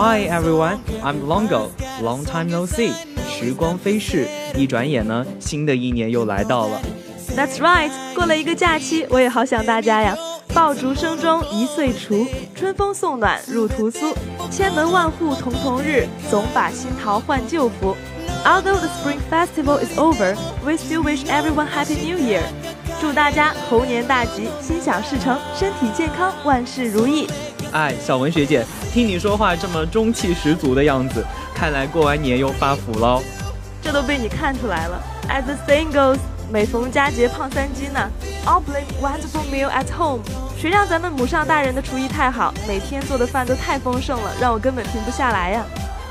Hi everyone, I'm Longo. Long time no see. 时光飞逝，一转眼呢，新的一年又来到了。That's right，过了一个假期，我也好想大家呀。爆竹声中一岁除，春风送暖入屠苏。千门万户曈曈日，总把新桃换旧符。Although the Spring Festival is over, we still wish everyone Happy New Year。祝大家猴年大吉，心想事成，身体健康，万事如意。哎，小文学姐，听你说话这么中气十足的样子，看来过完年又发福喽。这都被你看出来了。As the saying goes，每逢佳节胖三斤呢。All blame wonderful meal at home。谁让咱们母上大人的厨艺太好，每天做的饭都太丰盛了，让我根本停不下来呀。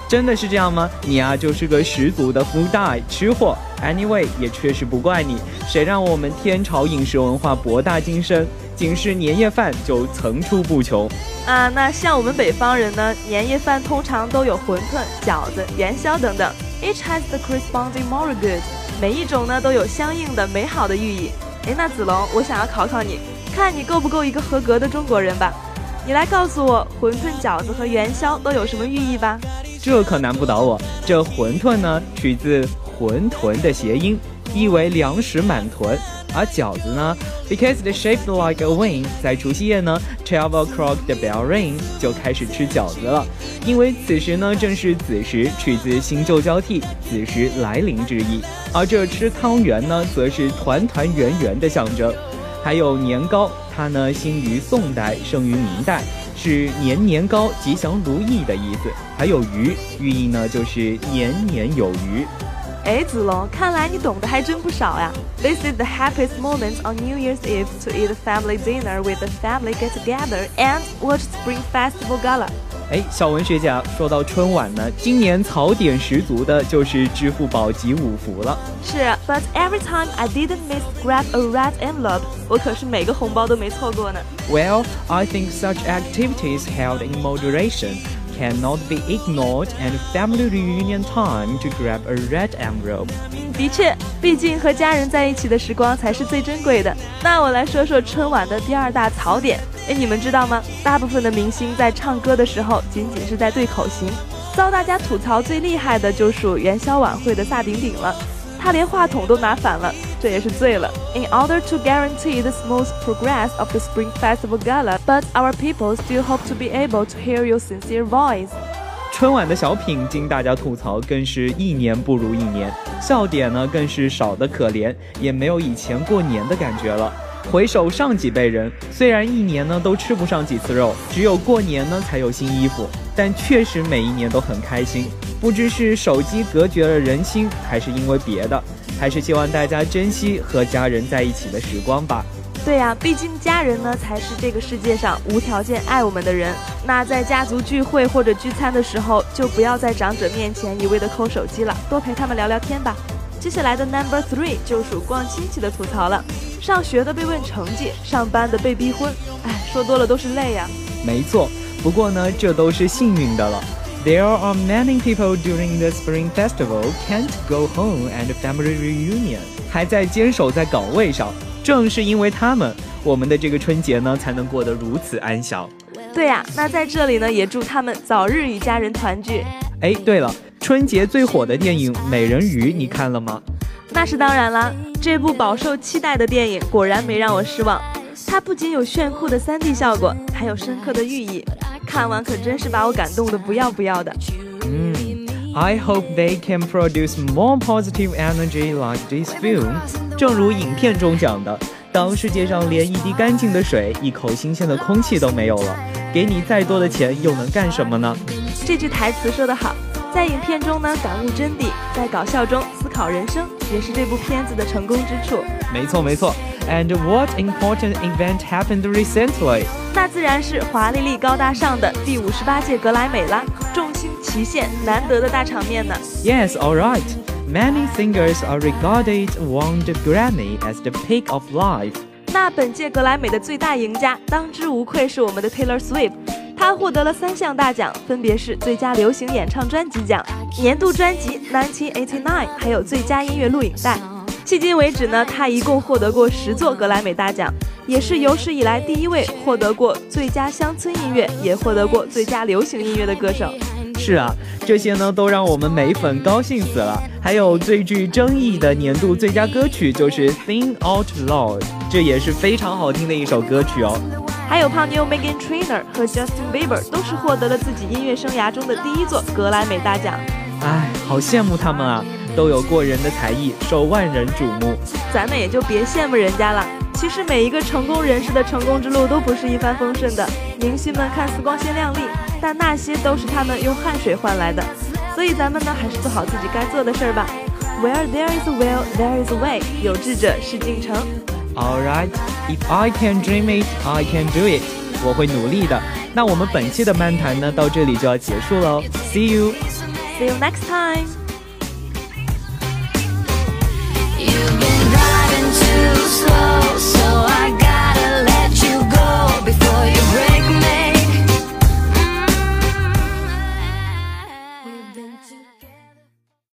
真的是这样吗？你啊，就是个十足的 food die 吃货。Anyway，也确实不怪你，谁让我们天朝饮食文化博大精深，仅是年夜饭就层出不穷。啊，那像我们北方人呢，年夜饭通常都有馄饨、饺子、元宵等等。Each has the corresponding moral good，每一种呢都有相应的美好的寓意。哎，那子龙，我想要考考你，看你够不够一个合格的中国人吧？你来告诉我，馄饨、饺子和元宵都有什么寓意吧？这可难不倒我。这馄饨呢，取自馄饨的谐音，意为粮食满囤；而饺子呢，because it shaped like a wing，在除夕夜呢，twelve o'clock the bell ring，就开始吃饺子了，因为此时呢正是子时，取自新旧交替、子时来临之意。而这吃汤圆呢，则是团团圆圆的象征。还有年糕，它呢兴于宋代，盛于明代，是年年高、吉祥如意的意思。还有鱼，寓意呢就是年年有余。哎，子龙，看来你懂得还真不少呀。This is the happiest moment on New Year's Eve to eat a family dinner with the family get together and watch Spring Festival Gala. 哎，小文学家，说到春晚呢，今年槽点十足的就是支付宝集五福了。是，But every time I didn't miss grab a red envelope，我可是每个红包都没错过呢。Well, I think such activities held in moderation Cannot be ignored and family reunion time to grab a red envelope。的确，毕竟和家人在一起的时光才是最珍贵的。那我来说说春晚的第二大槽点。哎，你们知道吗？大部分的明星在唱歌的时候仅仅是在对口型，遭大家吐槽最厉害的就属元宵晚会的萨顶顶了，他连话筒都拿反了，这也是醉了。In order to guarantee the smooth progress of the Spring Festival Gala, but our people still hope to be able to hear your sincere voice. 春晚的小品经大家吐槽，更是一年不如一年，笑点呢更是少得可怜，也没有以前过年的感觉了。回首上几辈人，虽然一年呢都吃不上几次肉，只有过年呢才有新衣服，但确实每一年都很开心。不知是手机隔绝了人心，还是因为别的，还是希望大家珍惜和家人在一起的时光吧。对呀，毕竟家人呢才是这个世界上无条件爱我们的人。那在家族聚会或者聚餐的时候，就不要在长者面前一味的抠手机了，多陪他们聊聊天吧。接下来的 Number Three 就属逛亲戚的吐槽了。上学的被问成绩，上班的被逼婚，哎，说多了都是泪呀。没错，不过呢，这都是幸运的了。There are many people during the Spring Festival can't go home and family reunion，还在坚守在岗位上。正是因为他们，我们的这个春节呢才能过得如此安详。对呀，那在这里呢，也祝他们早日与家人团聚。哎，对了，春节最火的电影《美人鱼》，你看了吗？那是当然啦，这部饱受期待的电影果然没让我失望。它不仅有炫酷的 3D 效果，还有深刻的寓意，看完可真是把我感动的不要不要的。嗯，I hope they can produce more positive energy like this film。正如影片中讲的，当世界上连一滴干净的水、一口新鲜的空气都没有了，给你再多的钱又能干什么呢？这句台词说得好。在影片中呢，感悟真谛；在搞笑中思考人生，也是这部片子的成功之处。没错，没错。And what important event happened recently？那自然是华丽丽、高大上的第五十八届格莱美啦，众星齐现，难得的大场面呢。Yes, all right. Many singers are regarded won the Grammy as the peak of life. 那本届格莱美的最大赢家，当之无愧是我们的 Taylor Swift。他获得了三项大奖，分别是最佳流行演唱专辑奖、年度专辑1989，还有最佳音乐录影带。迄今为止呢，他一共获得过十座格莱美大奖。也是有史以来第一位获得过最佳乡村音乐，也获得过最佳流行音乐的歌手。是啊，这些呢都让我们美粉高兴死了。还有最具争议的年度最佳歌曲就是《Sing Out Loud》，这也是非常好听的一首歌曲哦。还有胖妞 Megan Trainor 和 Justin Bieber 都是获得了自己音乐生涯中的第一座格莱美大奖。哎，好羡慕他们啊，都有过人的才艺，受万人瞩目。咱们也就别羡慕人家了。其实每一个成功人士的成功之路都不是一帆风顺的。明星们看似光鲜亮丽，但那些都是他们用汗水换来的。所以咱们呢，还是做好自己该做的事儿吧。Where there is a will, there is a way。有志者事竟成。All right, if I can dream it, I can do it。我会努力的。那我们本期的漫谈呢，到这里就要结束喽。See you, see you next time.